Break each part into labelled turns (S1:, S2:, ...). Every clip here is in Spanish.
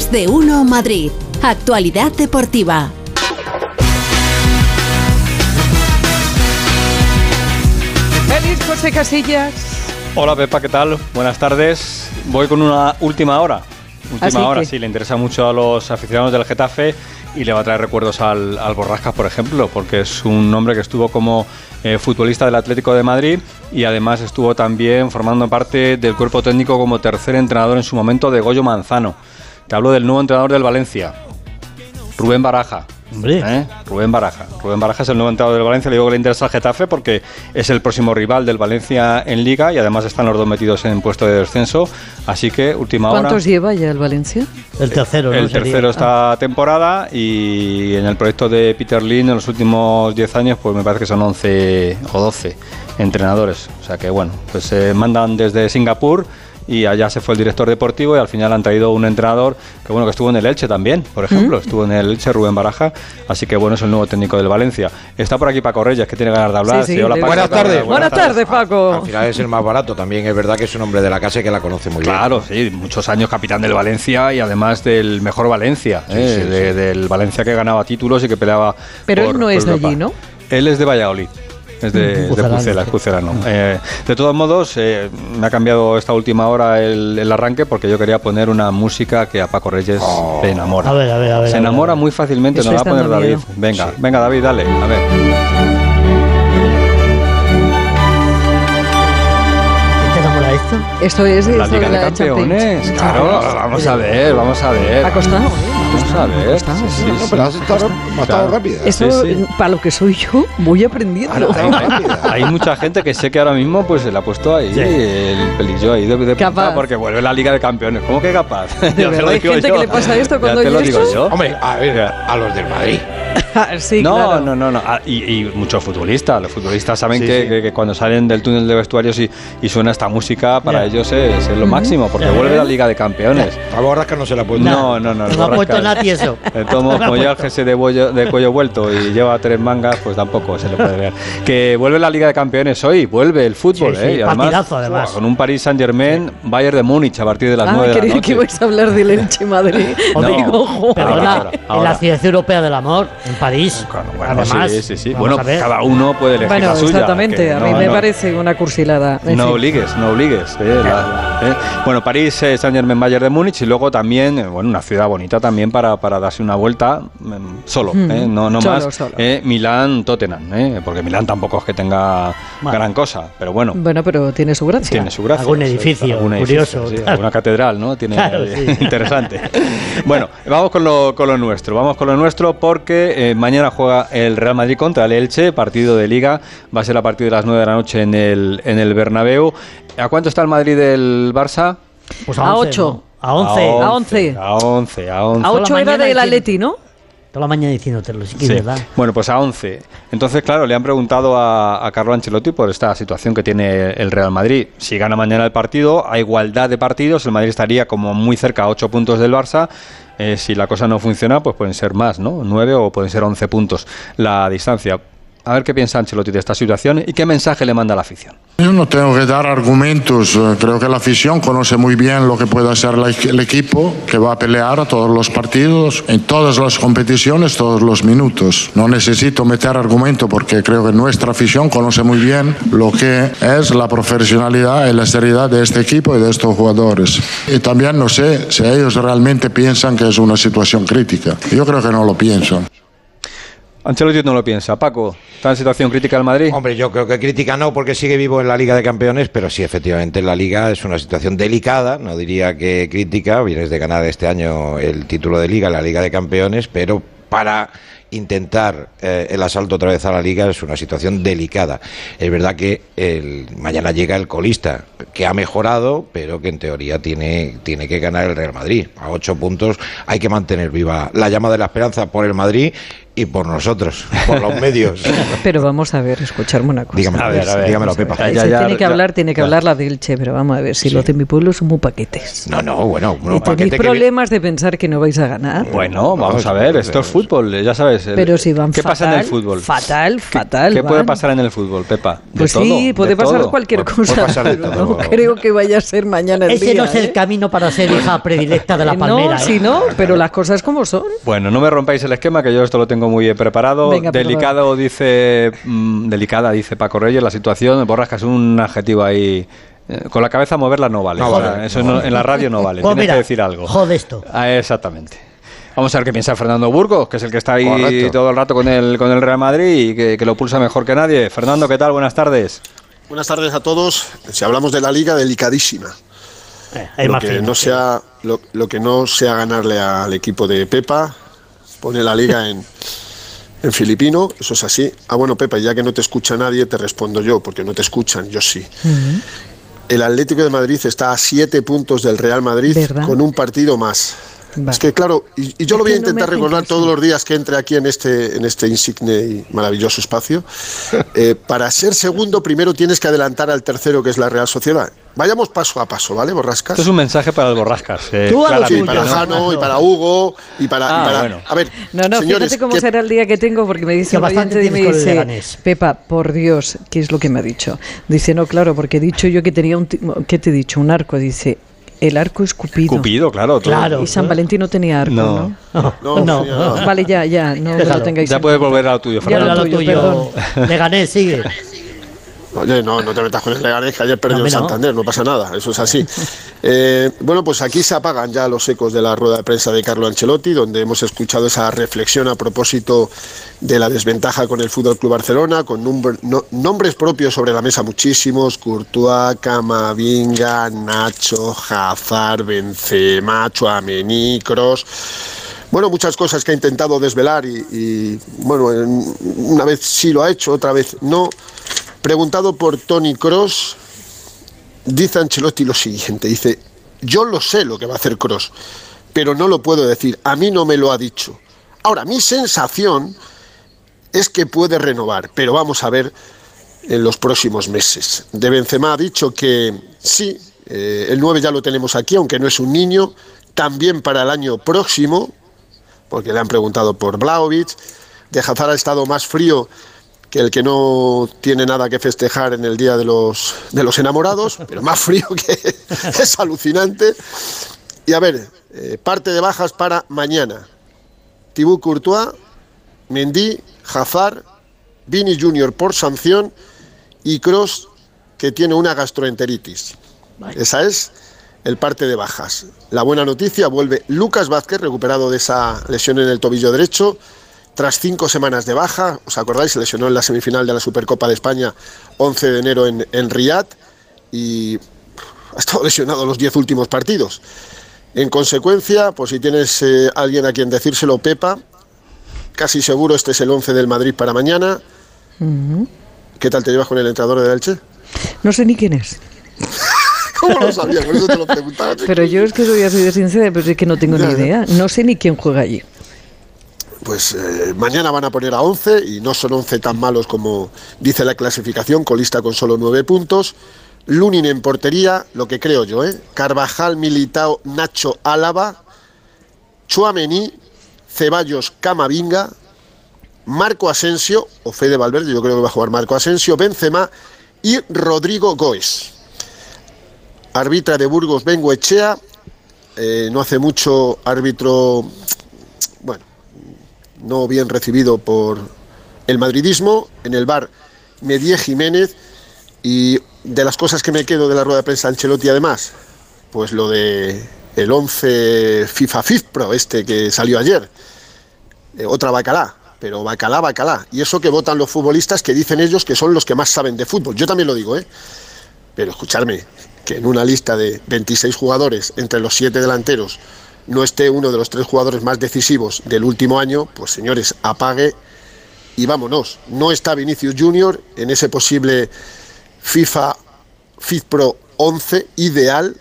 S1: Más de uno Madrid. Actualidad deportiva.
S2: Feliz José Casillas.
S3: Hola Pepa, ¿qué tal? Buenas tardes. Voy con una última hora. Última
S2: Así
S3: hora,
S2: que-
S3: sí, le interesa mucho a los aficionados del Getafe y le va a traer recuerdos al, al Borrascas, por ejemplo, porque es un hombre que estuvo como eh, futbolista del Atlético de Madrid y además estuvo también formando parte del cuerpo técnico como tercer entrenador en su momento de Goyo Manzano. Te hablo del nuevo entrenador del Valencia, Rubén Baraja.
S4: Hombre.
S3: ¿Eh? Rubén Baraja. Rubén Baraja es el nuevo entrenador del Valencia. Le digo que le interesa al Getafe porque es el próximo rival del Valencia en Liga y además están los dos metidos en puesto de descenso. Así que última hora.
S2: ¿Cuántos lleva ya el Valencia?
S4: El tercero, ¿no?
S3: El
S4: Sería.
S3: tercero esta temporada y en el proyecto de Peter Lin en los últimos 10 años pues me parece que son 11 o 12 entrenadores. O sea que bueno, pues se mandan desde Singapur y allá se fue el director deportivo y al final han traído un entrenador que bueno que estuvo en el Elche también, por ejemplo, estuvo en el Elche Rubén Baraja, así que bueno, es el nuevo técnico del Valencia. Está por aquí Paco Reyes que tiene ganas de hablar.
S2: Sí, sí,
S3: hola,
S2: le-
S3: Paco,
S5: Buenas tardes.
S2: Buenas tardes, Paco.
S5: Al final es el más barato. También es verdad que es un hombre de la casa y que la conoce muy bien.
S3: Claro, sí, muchos años capitán del Valencia y además del mejor Valencia,
S5: Sí,
S3: ¿eh?
S5: sí,
S3: de-
S5: sí.
S3: del Valencia que ganaba títulos y que peleaba.
S2: Pero
S3: por-
S2: él no es de allí, ¿no?
S3: Él es de Valladolid. Es de, de
S4: Pucelano.
S3: Pucela, es pucelano. Eh, de todos modos, eh, me ha cambiado esta última hora el, el arranque porque yo quería poner una música que a Paco Reyes le enamora.
S4: A ver, a ver, a ver,
S3: Se
S4: a ver,
S3: enamora
S4: a ver.
S3: muy fácilmente, nos va a poner David.
S2: miedo.
S3: Venga,
S5: Sí.
S3: venga David, dale. A ver.
S4: Esto?
S2: Esto es
S3: La
S2: esto
S3: Liga de
S2: Champions.
S3: Campeones. Claro, vamos a ver, vamos a ver.
S2: Ha costado, ¿eh?
S3: Vamos a ver.
S2: costado,
S3: sí, sí,
S5: No,
S3: sí.
S5: pero has estado, rápida.
S3: Sí.
S2: para lo que soy yo, voy aprendiendo.
S5: Claro, rápida.
S3: Hay mucha gente que sé que ahora mismo pues se le ha puesto ahí
S4: Sí.
S3: el pelillo ahí de, de punta
S2: Capaz.
S3: porque vuelve la Liga de Campeones. ¿Cómo que capaz? Ya te
S2: verdad, hay gente
S3: yo.
S2: que le pasa esto cuando
S3: digo
S2: esto.
S3: yo.
S5: Hombre, a ver, a los del Madrid.
S2: sí,
S3: no,
S2: claro.
S3: no, no, no. Ah, y, y muchos futbolistas. Los futbolistas saben
S5: Sí,
S3: que,
S5: sí.
S3: que- que cuando salen del túnel de vestuarios y, y suena esta música, para
S4: Ya.
S3: ellos es, es lo máximo, porque
S4: Ya.
S3: vuelve la Liga de Campeones.
S5: A Borrasca no se la puede
S3: No, no, no.
S4: No
S3: el
S4: me ha puesto nadie eso. No ha
S3: como el
S4: puesto.
S3: jersey de, bollo- de cuello vuelto y lleva tres mangas, pues tampoco se le puede ver. Que vuelve la Liga de Campeones hoy, vuelve el fútbol,
S4: Sí, sí,
S3: ¿eh? Y
S4: partidazo, además.
S3: Con un Paris Saint Germain, Bayern de Múnich a partir de las
S2: Ah,
S3: 9 de la
S2: creía
S3: noche.
S2: que ibais a hablar del Elche Madrid.
S4: Hombre,
S2: Digo.
S4: Perdona,
S3: Ahora,
S4: en la ciudad europea del amor, en París.
S3: Claro, bueno,
S4: Además,
S3: sí, sí, sí. Bueno, cada uno puede elegir
S2: Bueno,
S3: la suya.
S2: exactamente.
S3: que
S2: A mí
S3: no,
S2: me
S3: no.
S2: parece una cursilada.
S3: No obligues, no obligues. eh, la- eh. Bueno, París, eh, Saint Germain, Bayern de Múnich y luego también, eh, bueno, una ciudad bonita también para, para darse una vuelta mm, solo,
S2: Mm,
S3: eh, no, no
S2: solo,
S3: más.
S2: solo.
S3: eh, Milán, Tottenham, eh, porque Milán tampoco es que tenga gran cosa, pero bueno.
S2: Bueno, pero tiene su gracia.
S3: Tiene su gracia.
S4: Algún edificio
S3: algún
S4: curioso,
S3: sí,
S4: claro.
S3: alguna catedral, ¿no? Tiene
S4: Claro,
S3: eh,
S4: sí.
S3: interesante. bueno, vamos con lo, con lo nuestro. Vamos con lo nuestro porque eh, mañana juega el Real Madrid contra el Elche, partido de Liga. Va a ser a partir de las 9 de la noche en el, en el Bernabéu. ¿A cuánto está el Madrid del Barça?
S4: Pues
S2: A
S4: 11,
S2: ocho.
S4: ¿no? A 11.
S2: A 11.
S3: A 11, a 11.
S2: A 8
S4: la
S2: era del Atleti, ¿no?
S4: Toda la mañana diciéndotelo, sí que
S3: Sí.
S4: es verdad.
S3: Bueno, pues a 11. Entonces, claro, le han preguntado a, a Carlo Ancelotti por esta situación que tiene el Real Madrid. Si gana mañana el partido, a igualdad de partidos, el Madrid estaría como muy cerca a 8 puntos del Barça. Eh, si la cosa no funciona, pues pueden ser más, ¿no? 9 o pueden ser 11 puntos la distancia. A ver qué piensa Ancelotti de esta situación y qué mensaje le manda a la afición.
S6: Yo no tengo que dar argumentos, eh, creo que la afición conoce muy bien lo que puede hacer el equipo, que va a pelear a todos los partidos, en todas las competiciones, todos los minutos. No necesito meter argumento porque creo que nuestra afición conoce muy bien lo que es la profesionalidad y la seriedad de este equipo y de estos jugadores. Y también no sé si ellos realmente piensan que es una situación crítica. Yo creo que no lo piensan.
S3: Ancelotti no lo piensa. Paco, ¿está en situación crítica el Madrid?
S5: Hombre, yo creo que crítica no porque sigue vivo en la Liga de Campeones, pero sí, efectivamente, en la Liga es una situación delicada, no diría que crítica, vienes de ganar este año el título de Liga, la Liga de Campeones, pero para intentar eh, el asalto otra vez a la liga es una situación delicada. Es verdad que el, mañana llega el colista, que ha mejorado, pero que en teoría tiene, tiene que ganar el Real Madrid. A ocho puntos hay que mantener viva la llama de la esperanza por el Madrid y por nosotros, por los medios.
S2: Pero vamos a ver, escucharme una cosa.
S5: Dígamelo,
S3: A ver, a ver,
S5: dígamelo,
S3: vamos a ver.
S5: Pepa.
S3: Ya,
S2: Si
S3: ya,
S2: tiene que
S3: ya,
S2: hablar, tiene que
S3: ya.
S2: hablar la de Elche, pero vamos a ver, si los de mi pueblo son muy paquetes.
S5: No, no, bueno,
S2: y
S5: unos
S2: tenéis
S5: paquetes que-
S2: problemas de pensar que no vais a ganar.
S3: Bueno, vamos a ver, esto es fútbol, ya sabes. el-
S2: Pero si van
S3: ¿Qué
S2: fatal,
S3: pasa en el fútbol?
S2: fatal,
S3: ¿Qué-
S2: fatal,
S3: ¿Qué puede pasar en el fútbol, Pepa? De
S2: Pues
S3: todo,
S2: sí, puede
S3: de
S2: pasar
S3: todo.
S2: cualquier
S5: Puede-
S2: cosa.
S5: puede pasar de
S2: pero
S5: todo.
S2: no creo que vaya a ser mañana el
S4: Ese
S2: día.
S4: no es el
S2: ¿eh?
S4: camino para ser hija predilecta de la palmera.
S2: No,
S4: ¿eh?
S2: sí, no, pero las cosas como son.
S3: Bueno, no me rompáis el esquema, que yo esto lo tengo muy bien preparado.
S2: Venga, perdón.
S3: Delicado dice, mm, delicada dice Paco Reyes, la situación. Borrasca es un adjetivo ahí. eh, Con la cabeza moverla no vale.
S5: No
S3: O sea,
S5: vale,
S3: eso
S5: no
S3: en la radio no vale.
S4: Pues
S3: Tienes
S4: mira,
S3: que decir algo.
S4: jode esto.
S3: Ah, exactamente. Vamos a ver qué piensa Fernando Burgos, que es el que está ahí
S5: Correcto.
S3: todo el rato con el, con el Real Madrid y que, que lo pulsa mejor que nadie. Fernando, ¿qué tal? Buenas tardes.
S7: Buenas tardes a todos. Si hablamos de la liga, delicadísima.
S4: Eh,
S7: Lo que, no sea, lo, lo que no sea ganarle al equipo de Pepa, pone la liga en, en filipino, eso es así. Ah, bueno, Pepa, ya que no te escucha nadie, te respondo yo, porque no te escuchan, yo sí. El Atlético de Madrid está a siete puntos del Real Madrid
S2: ¿Verdad?
S7: con un partido más.
S2: Vale.
S7: Es que claro, y, y yo lo voy a
S2: no
S7: intentar recordar todos los días que entre aquí en este, en este insigne y maravilloso espacio. Eh, para ser segundo, primero tienes que adelantar al tercero, que es la Real Sociedad. Vayamos paso a paso, ¿vale, Borrascas?
S3: Esto es un mensaje para el Borrascas. eh,
S4: Tú a lo
S7: Sí, para
S3: ¿no?
S7: Jano y para Hugo y para. y
S3: Ah,
S7: para-
S3: bueno.
S7: A ver,
S2: No, no,
S7: señores,
S2: fíjate cómo
S7: ¿qué-
S2: será el día que tengo, porque me dice
S4: bastante
S2: y me dice,
S4: Leganés.
S2: Pepa, por Dios, ¿qué es lo que me ha dicho? Dice, no, claro, porque he dicho yo que tenía un, ¿qué te he dicho? Un arco, dice, el arco es Cupido.
S3: Cupido, claro. todo.
S4: Claro.
S2: Y San Valentín no tenía arco,
S3: No.
S2: ¿no?
S4: No,
S7: No.
S2: Vale, ya, ya, no lo tengáis
S3: Ya puedes volver a lo tuyo,
S2: Ya
S3: Fernando.
S4: Era lo
S2: tuyo,
S4: tuyo.
S2: perdón.
S4: Le gané, sigue.
S7: Oye, no, no te metas con el Leganés, que ayer perdió
S4: No.
S7: Santander, no pasa nada, eso es así. Eh, bueno, pues aquí se apagan ya los ecos de la rueda de prensa de Carlo Ancelotti, donde hemos escuchado esa reflexión a propósito de la desventaja con el Fútbol Club Barcelona, con no- nombres propios sobre la mesa muchísimos: Courtois, Camavinga, Nacho, Hazard, Benzema, Chouameni, Kroos. Bueno, muchas cosas que ha intentado desvelar y, y, bueno, en- una vez sí lo ha hecho, otra vez no. Preguntado por Tony Cross, dice Ancelotti lo siguiente, dice, yo lo sé lo que va a hacer Cross, pero no lo puedo decir, a mí no me lo ha dicho. Ahora, mi sensación es que puede renovar, pero vamos a ver en los próximos meses. De Benzema ha dicho que sí, eh, el 9 ya lo tenemos aquí, aunque no es un niño, también para el año próximo, porque le han preguntado por Blaovic. De Hazard ha estado más frío que el que no tiene nada que festejar en el día de los, de los enamorados, pero más frío que es alucinante. Y a ver, eh, parte de bajas para mañana. Thibaut Courtois, Mendy, Hazard, Vini Junior por sanción y Cross que tiene una gastroenteritis. Esa es el parte de bajas. La buena noticia, vuelve Lucas Vázquez, recuperado de esa lesión en el tobillo derecho, tras cinco semanas de baja. ¿Os acordáis? Se lesionó en la semifinal de la Supercopa de España 11 de enero en, en Riyadh y ha estado lesionado los 10 últimos partidos. En consecuencia, pues si tienes eh, alguien a quien decírselo, Pepa, casi seguro este es el 11 del Madrid para mañana. ¿Qué tal te llevas con el entrenador del Elche?
S2: No sé ni quién es.
S7: ¿Cómo lo sabía? Por eso te lo preguntaba.
S2: Pero yo es que soy así de sincera, pero es que no tengo ni idea. No sé ni quién juega allí.
S7: Pues eh, mañana van a poner a 11 y no son 11 tan malos como dice la clasificación, colista con solo 9 puntos. Lunin en portería, lo que creo yo, ¿eh? Carvajal, Militao, Nacho, Álava, Chuamení, Ceballos, Camavinga, Marco Asensio, o Fede Valverde, yo creo que va a jugar Marco Asensio, Benzema y Rodrigo Goes. Arbitra de Burgos, Bengoechea, eh, no hace mucho árbitro, bueno, no bien recibido por el madridismo. En el bar Medie Jiménez. Y de las cosas que me quedo de la rueda de prensa Ancelotti, además, pues lo de el 11 FIFA FIFPro, este que salió ayer. Eh, otra bacalá, pero bacalá, bacalá. Y eso que votan los futbolistas que dicen ellos que son los que más saben de fútbol. Yo también lo digo, ¿eh? Pero escuchadme, que en una lista de 26 jugadores, entre los 7 delanteros, no esté uno de los tres jugadores más decisivos del último año, pues señores, apague y vámonos. No está Vinicius Junior en ese posible FIFA FIFPro 11 ideal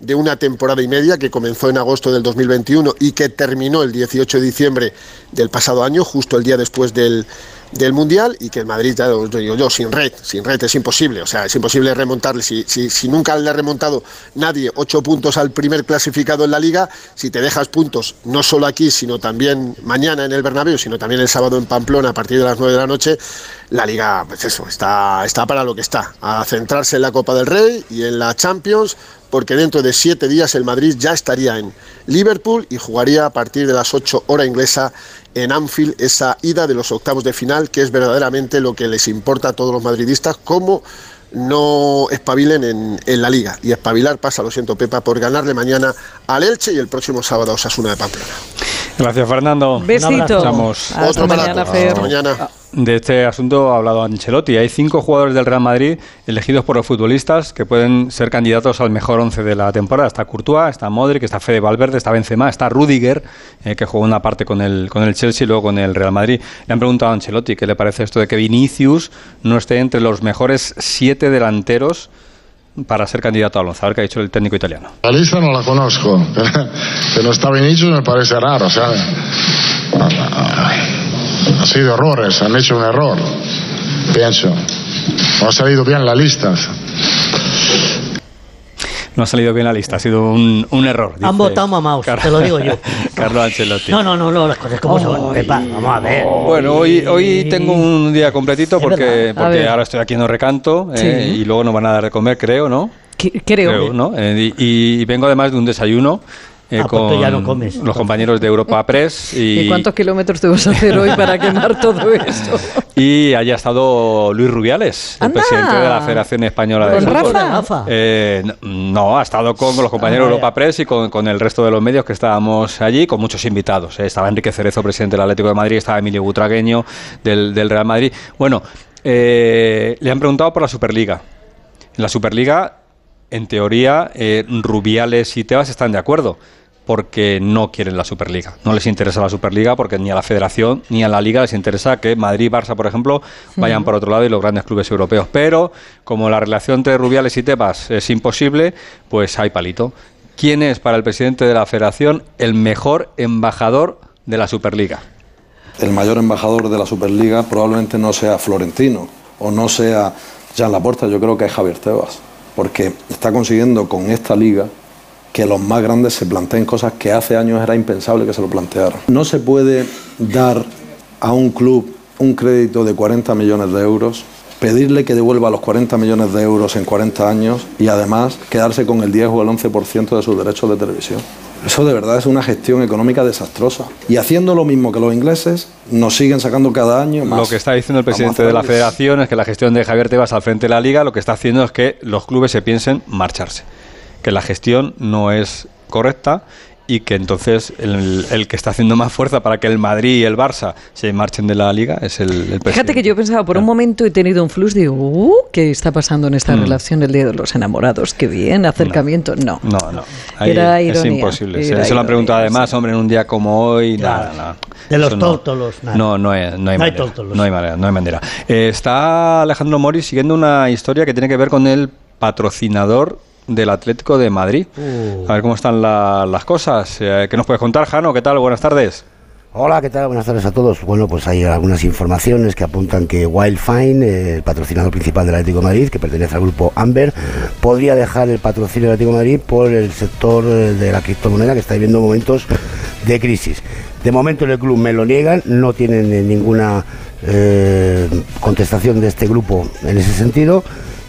S7: de una temporada y media que comenzó en agosto del 2021 y que terminó el 18 de diciembre del pasado año, justo el día después del, del Mundial y que el Madrid, ya os digo yo, sin red, sin red es imposible, o sea, es imposible remontarle, si, si, si nunca le ha remontado nadie ocho puntos al primer clasificado en la liga, si te dejas puntos no solo aquí, sino también mañana en el Bernabéu, sino también el sábado en Pamplona a partir de las 9 de la noche, la liga, pues eso, está, está para lo que está, a centrarse en la Copa del Rey y en la Champions, porque dentro de siete días el Madrid ya estaría en Liverpool y jugaría a partir de las 8 hora inglesa en Anfield esa ida de los octavos de final, que es verdaderamente lo que les importa a todos los madridistas, cómo no espabilen en, en la liga. Y espabilar pasa, lo siento Pepa, por ganarle mañana al Elche y el próximo sábado a Osasuna de Pamplona.
S3: Gracias, Fernando.
S2: Besito.
S3: Estamos
S2: Hasta mañana. Fer.
S7: Hasta mañana.
S3: de este asunto ha hablado Ancelotti. Hay cinco jugadores del Real Madrid elegidos por los futbolistas que pueden ser candidatos al mejor once de la temporada. Está Courtois, está Modric, está Fede Valverde, está Benzema, está Rudiger, eh, que jugó una parte con el, con el Chelsea y luego con el Real Madrid. Le han preguntado a Ancelotti qué le parece esto de que Vinicius no esté entre los mejores siete delanteros para ser candidato al once. A ver qué ha dicho el técnico italiano.
S6: La lista no la conozco, que no está Vinicius me parece raro, ¿sabes? Ha sido errores, han hecho un error, pienso. No ha salido bien la lista.
S3: No ha salido bien la lista, ha sido un, un error.
S4: Han votado mamaos,
S3: Car-
S4: te lo digo yo.
S3: Carlos Ancelotti.
S4: No, no, no, no, las cosas como son. Pepa, vamos a ver.
S3: Bueno, hoy, hoy tengo un día completito porque, porque ahora estoy aquí en Recanto eh,
S2: Sí.
S3: y luego nos van a dar de comer, creo, ¿no?
S2: Que- Creo.
S3: ¿no? Eh, y, y vengo además de un desayuno eh,
S4: Ah,
S3: con
S4: ya no comes.
S3: los compañeros de Europa Press y,
S2: ¿Y cuántos kilómetros te vas a hacer hoy para quemar todo eso?
S3: y haya estado Luis Rubiales, el
S2: ¡Anda!
S3: presidente de la Federación Española de
S2: ¿Con
S3: Fútbol.
S2: Rafa?
S4: Rafa.
S3: Eh, no, ha estado con los compañeros
S4: Ah,
S3: de
S4: vaya.
S3: Europa Press y con, con el resto de los medios que estábamos allí, con muchos invitados. eh. Estaba Enrique Cerezo, presidente del Atlético de Madrid, estaba Emilio Butragueño del, del Real Madrid. Bueno, eh, le han preguntado por la Superliga. En la Superliga, en teoría, eh, Rubiales y Tebas están de acuerdo porque no quieren la Superliga. No les interesa la Superliga porque ni a la Federación ni a la Liga les interesa que Madrid y Barça, por ejemplo, vayan por otro lado y los grandes clubes europeos. Pero como la relación entre Rubiales y Tebas es imposible, pues hay palito. ¿Quién es para el presidente de la Federación el mejor embajador de la Superliga?
S8: el mayor embajador de la Superliga probablemente no sea Florentino o no sea Jean Laporta, yo creo que es Javier Tebas, porque está consiguiendo con esta liga que los más grandes se planteen cosas que hace años era impensable que se lo plantearan. No se puede dar a un club un crédito de 40 millones de euros, pedirle que devuelva los 40 millones de euros en 40 años y además quedarse con el 10 o el 11% de sus derechos de televisión. Eso de verdad es una gestión económica desastrosa. Y haciendo lo mismo que los ingleses, nos siguen sacando cada año más.
S3: Lo que está diciendo el presidente de la federación es que la gestión de Javier Tebas al frente de la liga lo que está haciendo es que los clubes se piensen marcharse. Que la gestión no es correcta y que entonces el, el que está haciendo más fuerza para que el Madrid y el Barça se marchen de la liga es el, el presidente.
S2: Fíjate que yo pensaba, por un momento he tenido un flux, digo, uh, ¿qué está pasando en esta
S3: Mm.
S2: relación el día de los enamorados? Qué bien, acercamiento. No.
S3: No, no. Ahí
S2: Era
S3: es
S2: ironía,
S3: imposible. Se,
S2: era
S3: se lo han preguntado además,
S2: sí.
S3: hombre, en un día como hoy, nada, nada.
S4: De los
S3: Eso no.
S4: tórtolos, nada.
S3: No, no hay, no hay
S4: No hay
S3: manera.
S4: tórtolos.
S3: No hay manera, no hay manera. Eh, está Alejandro Mori siguiendo una historia que tiene que ver con el patrocinador del Atlético de Madrid.
S4: Uh.
S3: A ver cómo están la- las cosas. Eh, ¿Qué nos puedes contar, Jano? ¿Qué tal? Buenas tardes.
S9: Hola, ¿qué tal? Buenas tardes a todos. Bueno, pues hay algunas informaciones que apuntan que Wildfine, el patrocinador principal del Atlético de Madrid, que pertenece al grupo Amber, podría dejar el patrocinio del Atlético de Madrid por el sector eh, de la criptomoneda que está viviendo momentos de crisis. De momento en el club me lo niegan, no tienen eh, ninguna eh, contestación de este grupo en ese sentido.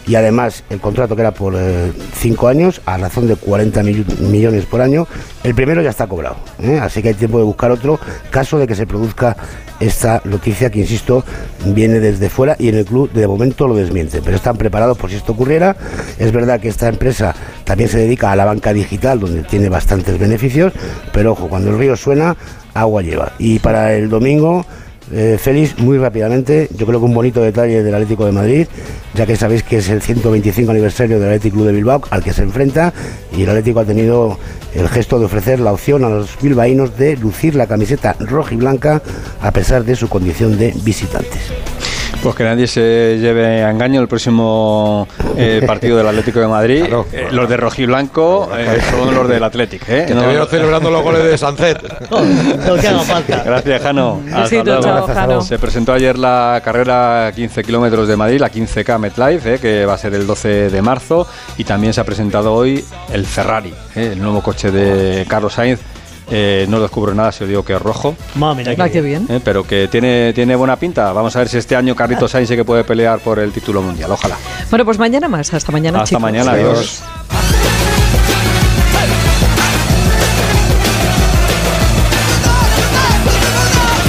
S9: Y además el contrato que era por eh, cinco años, a razón de 40 mil- millones por año, el primero ya está cobrado. ¿eh? Así que hay tiempo de buscar otro caso de que se produzca esta noticia que, insisto, viene desde fuera y en el club de momento lo desmiente. Pero están preparados por si esto ocurriera. Es verdad que esta empresa también se dedica a la banca digital, donde tiene bastantes beneficios, pero ojo, cuando el río suena, agua lleva. Y para el domingo... Eh, Félix, muy rápidamente, yo creo que un bonito detalle del Atlético de Madrid, ya que sabéis que es el 125 aniversario del Atlético Club de Bilbao al que se enfrenta y el Atlético ha tenido el gesto de ofrecer la opción a los bilbaínos de lucir la camiseta roja y blanca a pesar de su condición de visitantes.
S3: Pues que nadie se lleve a engaño el próximo eh, partido del Atlético de Madrid.
S5: Claro.
S3: Eh, los de rojiblanco eh, son los del. ¿eh?
S5: Que
S3: No-
S5: te veo celebrando los goles de Sancet.
S4: Lo que haga falta.
S3: Gracias, Jano. Hasta
S2: Besito,
S3: luego.
S2: chao, Jano.
S3: Se presentó ayer la carrera 15 kilómetros de Madrid, la 15K MetLife, eh, que va a ser el 12 de marzo. Y también se ha presentado hoy el Ferrari, eh, el nuevo coche de Carlos Sainz. Eh, no descubro nada si os digo que es rojo,
S4: Ma, mira que
S2: qué bien.
S3: eh, pero que tiene, tiene buena pinta. Vamos a ver si este año Carlitos Sainz sí que puede pelear por el título mundial. Ojalá.
S2: Bueno, pues mañana más. Hasta mañana,
S3: Hasta
S2: chicos.
S3: mañana, adiós.